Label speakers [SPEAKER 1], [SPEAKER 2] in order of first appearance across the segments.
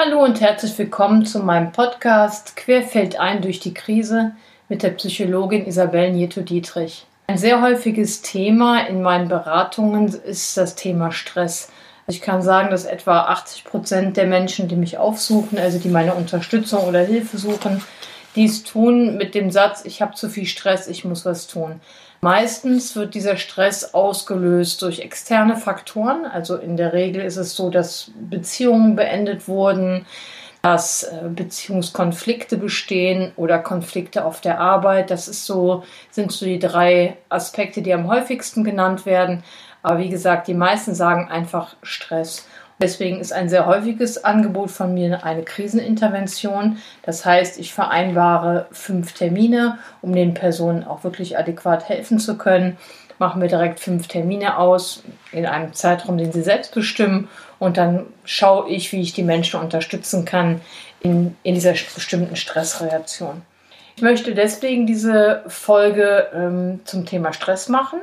[SPEAKER 1] Hallo und herzlich willkommen zu meinem Podcast Querfeld ein durch die Krise mit der Psychologin Isabel Nieto-Dietrich. Ein sehr häufiges Thema in meinen Beratungen ist das Thema Stress. Ich kann sagen, dass etwa 80 Prozent der Menschen, die mich aufsuchen, also die meine Unterstützung oder Hilfe suchen, dies tun mit dem Satz, ich habe zu viel Stress, ich muss was tun. Meistens wird dieser Stress ausgelöst durch externe Faktoren. Also in der Regel ist es so, dass Beziehungen beendet wurden, dass äh, Beziehungskonflikte bestehen oder Konflikte auf der Arbeit. Das ist so, sind so die drei Aspekte, die am häufigsten genannt werden. Aber wie gesagt, die meisten sagen einfach Stress. Deswegen ist ein sehr häufiges Angebot von mir eine Krisenintervention. Das heißt, ich vereinbare fünf Termine, um den Personen auch wirklich adäquat helfen zu können. Machen wir direkt fünf Termine aus in einem Zeitraum, den sie selbst bestimmen. Und dann schaue ich, wie ich die Menschen unterstützen kann in, in dieser bestimmten Stressreaktion. Ich möchte deswegen diese Folge ähm, zum Thema Stress machen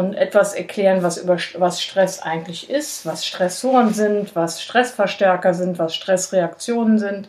[SPEAKER 1] und etwas erklären, was über was Stress eigentlich ist, was Stressoren sind, was Stressverstärker sind, was Stressreaktionen sind.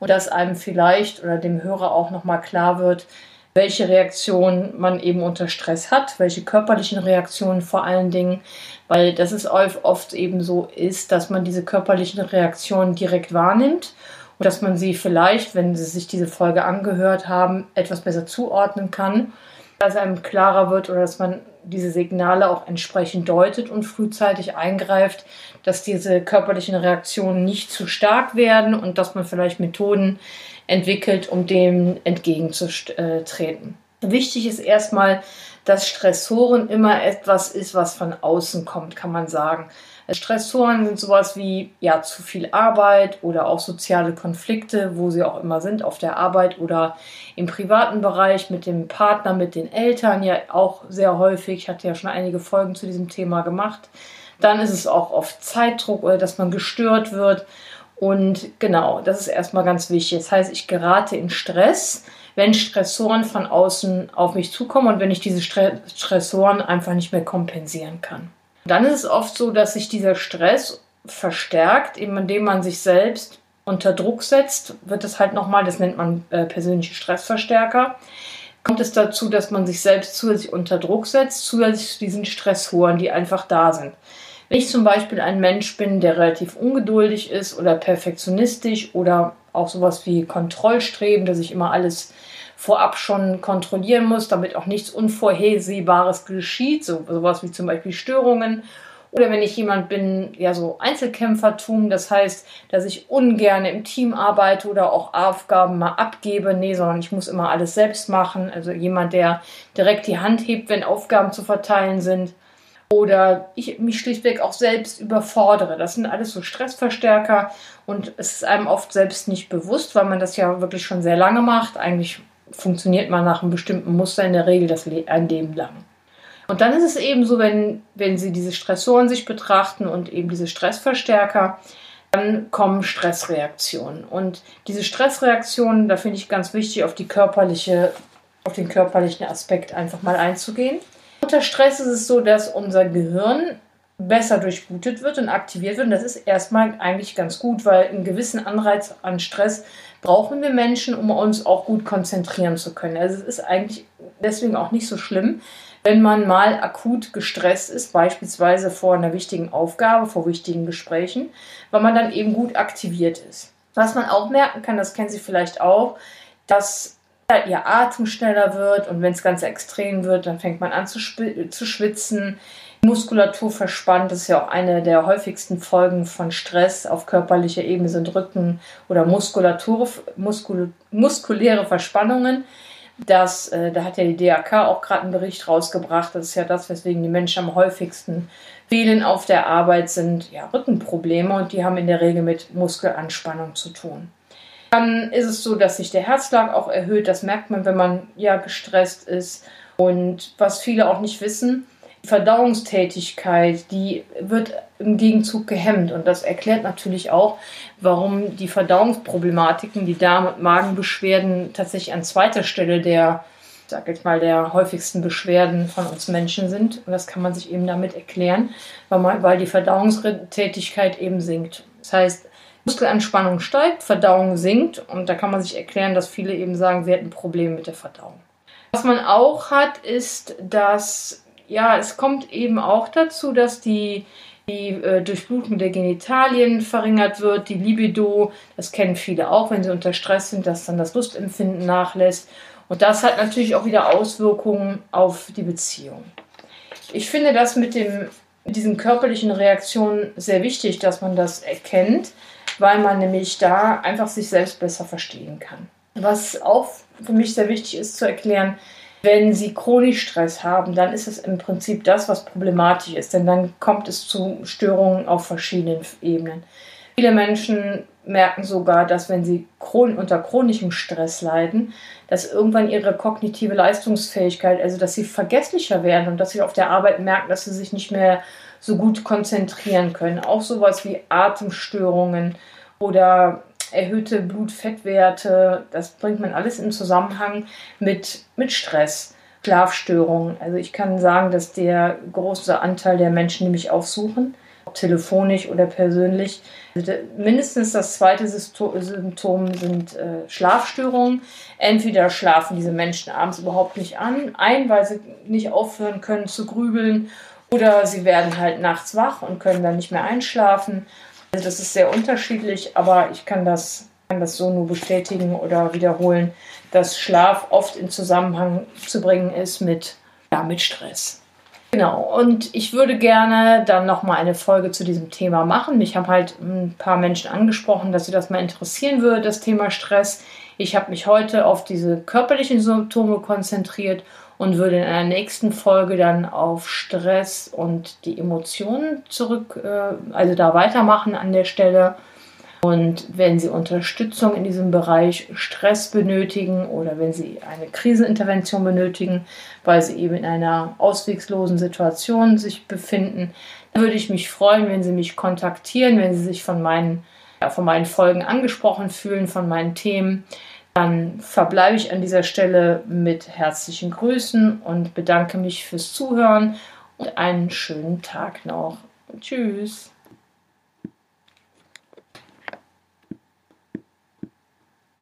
[SPEAKER 1] Und dass einem vielleicht oder dem Hörer auch noch mal klar wird, welche Reaktionen man eben unter Stress hat, welche körperlichen Reaktionen vor allen Dingen, weil das ist oft eben so ist, dass man diese körperlichen Reaktionen direkt wahrnimmt und dass man sie vielleicht, wenn Sie sich diese Folge angehört haben, etwas besser zuordnen kann, dass einem klarer wird oder dass man diese Signale auch entsprechend deutet und frühzeitig eingreift, dass diese körperlichen Reaktionen nicht zu stark werden und dass man vielleicht Methoden entwickelt, um dem entgegenzutreten. Wichtig ist erstmal, dass Stressoren immer etwas ist, was von außen kommt, kann man sagen. Stressoren sind sowas wie ja zu viel Arbeit oder auch soziale Konflikte, wo sie auch immer sind, auf der Arbeit oder im privaten Bereich mit dem Partner, mit den Eltern, ja auch sehr häufig. Ich hatte ja schon einige Folgen zu diesem Thema gemacht. Dann ist es auch oft Zeitdruck oder dass man gestört wird. Und genau, das ist erstmal ganz wichtig. Das heißt, ich gerate in Stress, wenn Stressoren von außen auf mich zukommen und wenn ich diese Stressoren einfach nicht mehr kompensieren kann. Dann ist es oft so, dass sich dieser Stress verstärkt, eben indem man sich selbst unter Druck setzt, wird es halt nochmal, das nennt man äh, persönliche Stressverstärker, kommt es dazu, dass man sich selbst zusätzlich unter Druck setzt, zusätzlich zu diesen Stressoren, die einfach da sind. Wenn ich zum Beispiel ein Mensch bin, der relativ ungeduldig ist oder perfektionistisch oder auch sowas wie Kontrollstreben, dass ich immer alles vorab schon kontrollieren muss, damit auch nichts Unvorhersehbares geschieht, so, sowas wie zum Beispiel Störungen. Oder wenn ich jemand bin, ja, so Einzelkämpfertum, das heißt, dass ich ungern im Team arbeite oder auch Aufgaben mal abgebe, nee, sondern ich muss immer alles selbst machen. Also jemand, der direkt die Hand hebt, wenn Aufgaben zu verteilen sind. Oder ich mich schlichtweg auch selbst überfordere. Das sind alles so Stressverstärker und es ist einem oft selbst nicht bewusst, weil man das ja wirklich schon sehr lange macht. Eigentlich funktioniert man nach einem bestimmten Muster in der Regel das Le ein Leben lang. Und dann ist es eben so, wenn, wenn Sie diese Stressoren sich betrachten und eben diese Stressverstärker, dann kommen Stressreaktionen. Und diese Stressreaktionen, da finde ich ganz wichtig, auf die körperliche, auf den körperlichen Aspekt einfach mal einzugehen. Unter Stress ist es so, dass unser Gehirn besser durchblutet wird und aktiviert wird. Und das ist erstmal eigentlich ganz gut, weil einen gewissen Anreiz an Stress brauchen wir Menschen, um uns auch gut konzentrieren zu können. Also es ist eigentlich deswegen auch nicht so schlimm, wenn man mal akut gestresst ist, beispielsweise vor einer wichtigen Aufgabe, vor wichtigen Gesprächen, weil man dann eben gut aktiviert ist. Was man auch merken kann, das kennen Sie vielleicht auch, dass ihr Atem schneller wird und wenn es ganz extrem wird, dann fängt man an zu, zu schwitzen. Muskulatur verspannt, ist ja auch eine der häufigsten Folgen von Stress auf körperlicher Ebene sind Rücken oder Muskulatur, Muskul, muskuläre Verspannungen. Das, äh, da hat ja die DAK auch gerade einen Bericht rausgebracht. Das ist ja das, weswegen die Menschen am häufigsten fehlen auf der Arbeit, sind ja Rückenprobleme und die haben in der Regel mit Muskelanspannung zu tun. Dann ist es so, dass sich der Herzschlag auch erhöht. Das merkt man, wenn man ja gestresst ist. Und was viele auch nicht wissen, Verdauungstätigkeit, die wird im Gegenzug gehemmt. Und das erklärt natürlich auch, warum die Verdauungsproblematiken, die Darm- und Magenbeschwerden tatsächlich an zweiter Stelle der, sag jetzt mal, der häufigsten Beschwerden von uns Menschen sind. Und das kann man sich eben damit erklären, weil, man, weil die Verdauungstätigkeit eben sinkt. Das heißt, Muskelanspannung steigt, Verdauung sinkt und da kann man sich erklären, dass viele eben sagen, sie hätten Probleme mit der Verdauung. Was man auch hat, ist, dass ja, es kommt eben auch dazu, dass die, die äh, Durchblutung der Genitalien verringert wird, die Libido, das kennen viele auch, wenn sie unter Stress sind, dass dann das Lustempfinden nachlässt. Und das hat natürlich auch wieder Auswirkungen auf die Beziehung. Ich finde das mit, dem, mit diesen körperlichen Reaktionen sehr wichtig, dass man das erkennt, weil man nämlich da einfach sich selbst besser verstehen kann. Was auch für mich sehr wichtig ist zu erklären, wenn Sie chronisch Stress haben, dann ist es im Prinzip das, was problematisch ist, denn dann kommt es zu Störungen auf verschiedenen Ebenen. Viele Menschen merken sogar, dass wenn sie unter chronischem Stress leiden, dass irgendwann ihre kognitive Leistungsfähigkeit, also dass sie vergesslicher werden und dass sie auf der Arbeit merken, dass sie sich nicht mehr so gut konzentrieren können. Auch sowas wie Atemstörungen oder erhöhte Blutfettwerte, das bringt man alles in Zusammenhang mit, mit Stress. Schlafstörungen. Also ich kann sagen, dass der große Anteil der Menschen, die mich aufsuchen, telefonisch oder persönlich, mindestens das zweite Symptom sind äh, Schlafstörungen. Entweder schlafen diese Menschen abends überhaupt nicht an, ein, weil sie nicht aufhören können zu grübeln, oder sie werden halt nachts wach und können dann nicht mehr einschlafen. Also das ist sehr unterschiedlich, aber ich kann das, kann das so nur bestätigen oder wiederholen, dass Schlaf oft in Zusammenhang zu bringen ist mit, ja, mit Stress. Genau, und ich würde gerne dann nochmal eine Folge zu diesem Thema machen. Mich haben halt ein paar Menschen angesprochen, dass sie das mal interessieren würde, das Thema Stress. Ich habe mich heute auf diese körperlichen Symptome konzentriert und würde in einer nächsten Folge dann auf Stress und die Emotionen zurück, äh, also da weitermachen an der Stelle. Und wenn Sie Unterstützung in diesem Bereich Stress benötigen oder wenn Sie eine Krisenintervention benötigen, weil Sie eben in einer auswegslosen Situation sich befinden, dann würde ich mich freuen, wenn Sie mich kontaktieren, wenn Sie sich von meinen, von meinen Folgen angesprochen fühlen, von meinen Themen. Dann verbleibe ich an dieser Stelle mit herzlichen Grüßen und bedanke mich fürs Zuhören und einen schönen Tag noch. Tschüss.